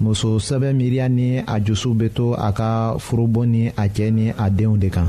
muso sɛbɛ miiriya ni a jusu bɛ to a ka furubon ni a cɛ ni a denw de kan.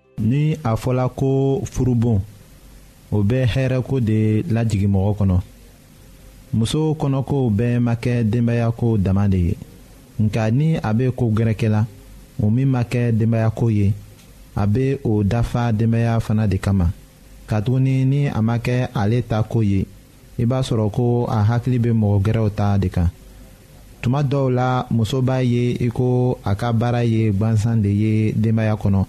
ni a fɔla ko furubon o bɛ hɛrɛko de lajigin mɔgɔ kɔnɔ muso kɔnɔkow bɛɛ ma kɛ denbayako dama de ye nka ni a bɛ ko gɛrɛkɛ la o min ma kɛ denbayako ye a bɛ o dafa denbaya fana de kama katuguni ni a ma kɛ ale ta ko ye i b'a sɔrɔ ko a hakili bɛ mɔgɔ gɛrɛw ta de kan tuma dɔw la muso b'a ye i ko a ka baara ye gwansan de ye denbaya kɔnɔ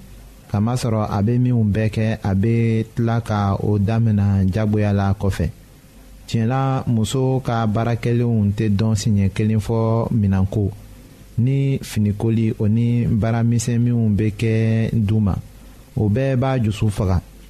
kamasɔrɔ a bɛ minnu bɛɛ kɛ a bɛ tila ka o damina jagoya la kɔfɛ tiɲɛla muso ka baara kɛlenw tɛ dɔn siɲɛ kelen fɔ minɛnko ni finikoli o ni baara misɛnninw bɛ kɛ du ma o bɛɛ b'a dusu faga.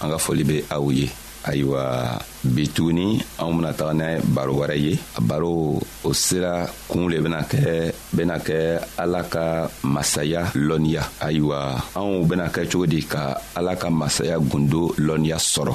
an ka foli bɛ aw ye ayiwa bi tuguni anw bɛna taga n'a baro wɛrɛ ye a baro o sira kun le bɛna kɛ bɛna kɛ ala ka masaya lɔnniya ayiwa anw bɛna kɛ cogo di ka ala ka masaya gundo lɔnniya sɔrɔ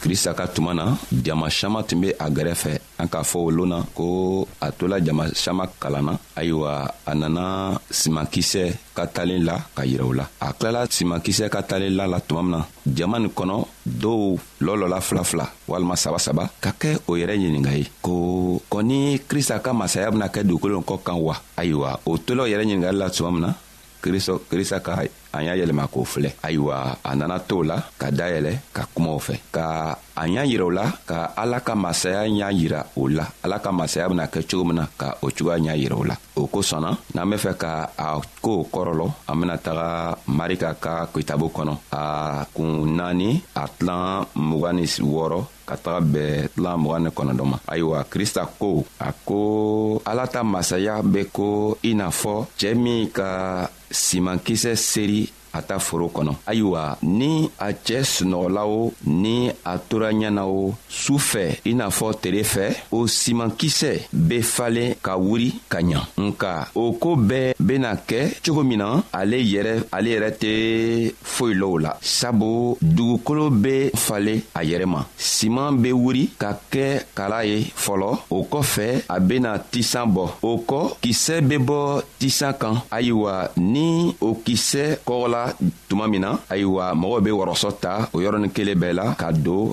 krista ka tuma na jama siama tun be a gɛrɛfɛ an k'a fɔ o loon na ko a tola jama siama kalan na ayiwa a nana simakisɛ ka talen la ka yirɛ u la a tilala simakisɛ ka talen la la tuma min na jama nin kɔnɔ dɔw lɔlɔla fila fila walima saba saba ka kɛ o yɛrɛ ɲininga ye ko kɔni krista ka masaya bena kɛ dugukolo kɔ kan wa ayiwa o tola o yɛrɛ ɲiningari la tuma min na kristo krista ka an y'a yɛlɛma k'o filɛ ayiwa a nana to la ka dayɛlɛ ka kumaw fɛ ka an y'a yira o la ka ala ka masaya y'a yira o la ala ka masaya bena kɛ cogo min na ka o cogoya y'a yira o la o kosɔnna n'an be fɛ ka a koo kɔrɔlɔ an bena taga marika ka kitabu kɔnɔ a kun naani a tilan mugan ni wɔɔrɔ ka taga bɛɛ tila mugan ni kɔnɔdɔ ma ayiwa krista ko a ko ala ta masaya be ko i n'a fɔ cɛɛ min ka simankisɛ seri a ta foro kɔnɔ ayiwa ni a cɛɛ sunɔgɔla o ni a tora ɲɛ na o su fɛ i n'a fɔ tere fɛ o simankisɛ be falen ka wuri ka ɲa nka o koo bɛɛ bena kɛ cogo min na ale yɛrɛ ale yɛrɛ tɛ foyi low la sabu dugukolo be fale a yɛrɛ ma siman be wuri ka kɛ kala ye fɔlɔ o kɔfɛ a bena tisan bɔ o kɔ kisɛ be bɔ tisan kan ayiwa ni o kisɛ kɔgɔla tuma min na ayiwa mɔgɔw be wɔrɔsɔ ta o yɔrɔnin kelen bɛɛ la ka don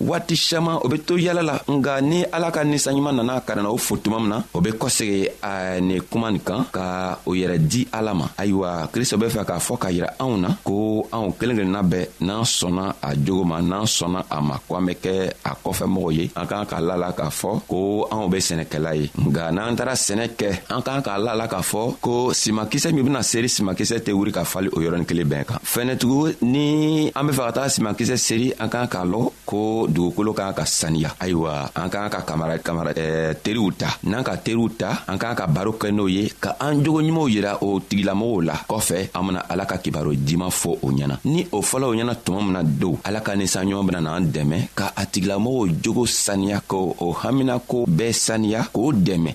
waati siaman o be to yala la nga ni ala ka ninsanɲuman nana ka nana o fo tuma min na o be kɔsegi a ni kuma nin kan ka o yɛrɛ di ala ma ayiwa krista be fɛ k'a fɔ k'a yira anw na ko anw kelen kelenna bɛɛ n'an sɔnna a jogo ma n'an sɔnna a ma ko an be kɛ a kɔfɛ mɔgɔ ye an k'an k'a la la k'a fɔ ko anw be sɛnɛkɛla ye nga n'an taara sɛnɛ kɛ an k'an k'a la la k'a fɔ ko simakisɛ min bena seri simakisɛ tɛ wuri ka fali o yɔrɔnin kelen bɛɛ kan fɛnɛtugu ni an be fɛ ka taga simankisɛ seri an k'an k'a lɔ ko dugukolo k'an ka saniya ayiwa an k'an ka kamara kamara eh, teriw ta n'an ka teriw ta an k'an ka baro kɛ n'o ye ka an jogo ɲumanw yira o tigilamɔgɔw la kɔfɛ an bena ala ka kibaro diman fɔ o ɲɛna ni o fɔlɔw ɲɛna tuma mina don ala ka ninsanɲɔgɔn bena n'an dɛmɛ ka a tigilamɔgɔw jogo saniya ko o haminako bɛɛ saniya k'o dɛmɛ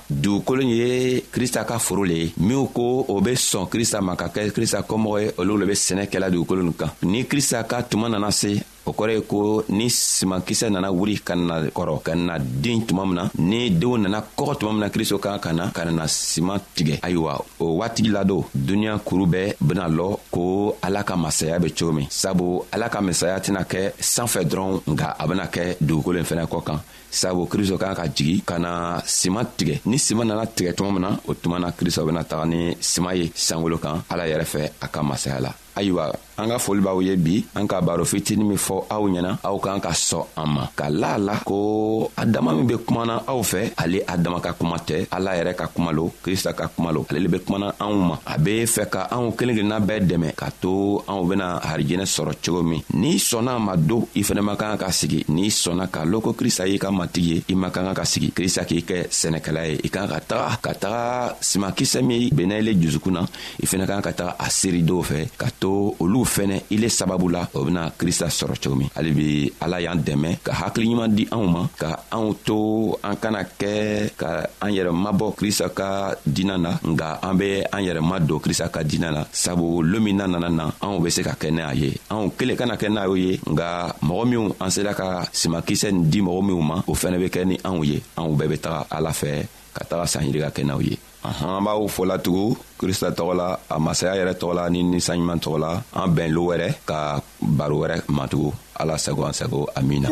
dugukolo ye krista ka foro le ye minw ko o be sɔn krista ma ka kɛ krista kɔmɔgɔ ye olu le be sɛnɛ kɛla dugukolo nin kan ni krista ka tuma nana se o kɔrɔ ye ko ni simankisɛ nana wuli ka na kɔrɔ ka na den tuma min na ni denw nana kɔgɔ tuma min na kristo kan ka na ka nana siman tigɛ ayiwa o waati ladon duniɲa kuru bɛɛ bena lɔ ko ala ka masaya be cogo min sabu ala ka masaya tɛna kɛ san fɛ dɔrɔn nka a bena kɛ dugukolo yen fɛnɛ kɔ kan sabu kristo kan ka jigi ka na siman tigɛ ni siman nana tigɛ tuma min na o tuma na kristo bena taga ni siman ye sankolo kan ala yɛrɛ fɛ a ka masaya la ayiwa an ka foli b'aw ye bi an ka baro fitini min fɔ aw ɲɛna aw kan ka sɔn an ma ka la la ko adama min be kumana aw fɛ ale adama ka kuma tɛ ala yɛrɛ ka kuma lo krista ka kuma lo ale le be kumana anw ma a be fɛ ka anw kelen kelenna bɛɛ dɛmɛ k'a to anw bena harijɛnɛ sɔrɔ cogo min n'i sɔnna ma don i fɛnɛ man kan ka sigi n'i sɔnna k'a lɔn ko krista y'i ka matigi ye i man kan ka sigi krista k'i kɛ sɛnɛkɛla ye i kan ka taga ka taga simakisɛ min bɛnna ile jusukun na i fɛnɛ kan ka taga a seeri dɔw fɛ ka to olu fɛnɛ ile sababu la o bena krista sɔrɔ cogo min hali bi ala y'an dɛmɛ ka hakili ɲuman di anw ma ka anw to an kana kɛ ka an yɛrɛ mabɔ krista ka diina na nga an be an yɛrɛ ma don krista ka diina na sabu loon min na nana na anw be se ka kɛ n'a ye anw kelen kana kɛ n'a ye nga mɔgɔ minw an sela ka simakisɛ nin di mɔgɔ minw ma o fɛnɛ be kɛ ni anw ye anw bɛɛ be taga ala fɛ ka taga sanjiri ka kɛnɛw ye an b'aw fola tugun krista tɔgɔ la a masaya yɛrɛ tɔgɔ la ni ninsanɲuman tɔgɔ la an bɛn lo wɛrɛ ka baro wɛrɛ matugu ala sago an sago amina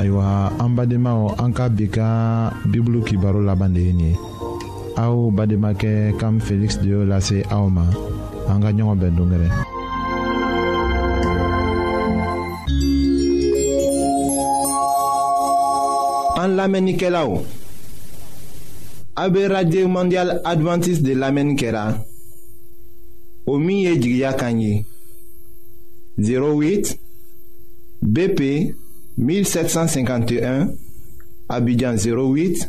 ayiwa an badenmaw an ka bi ka bibulu kibaro laban de ye nin ye aw bademakɛ kam feliksi de y'o lase aw ma an ka ɲɔgɔn bɛn dongɛrɛ an lamɛnnikɛlaw a be radio mondial advantiste de lamɛnni kɛra o min ye jigiya kan ye 08 BP 1751 Abidjan 08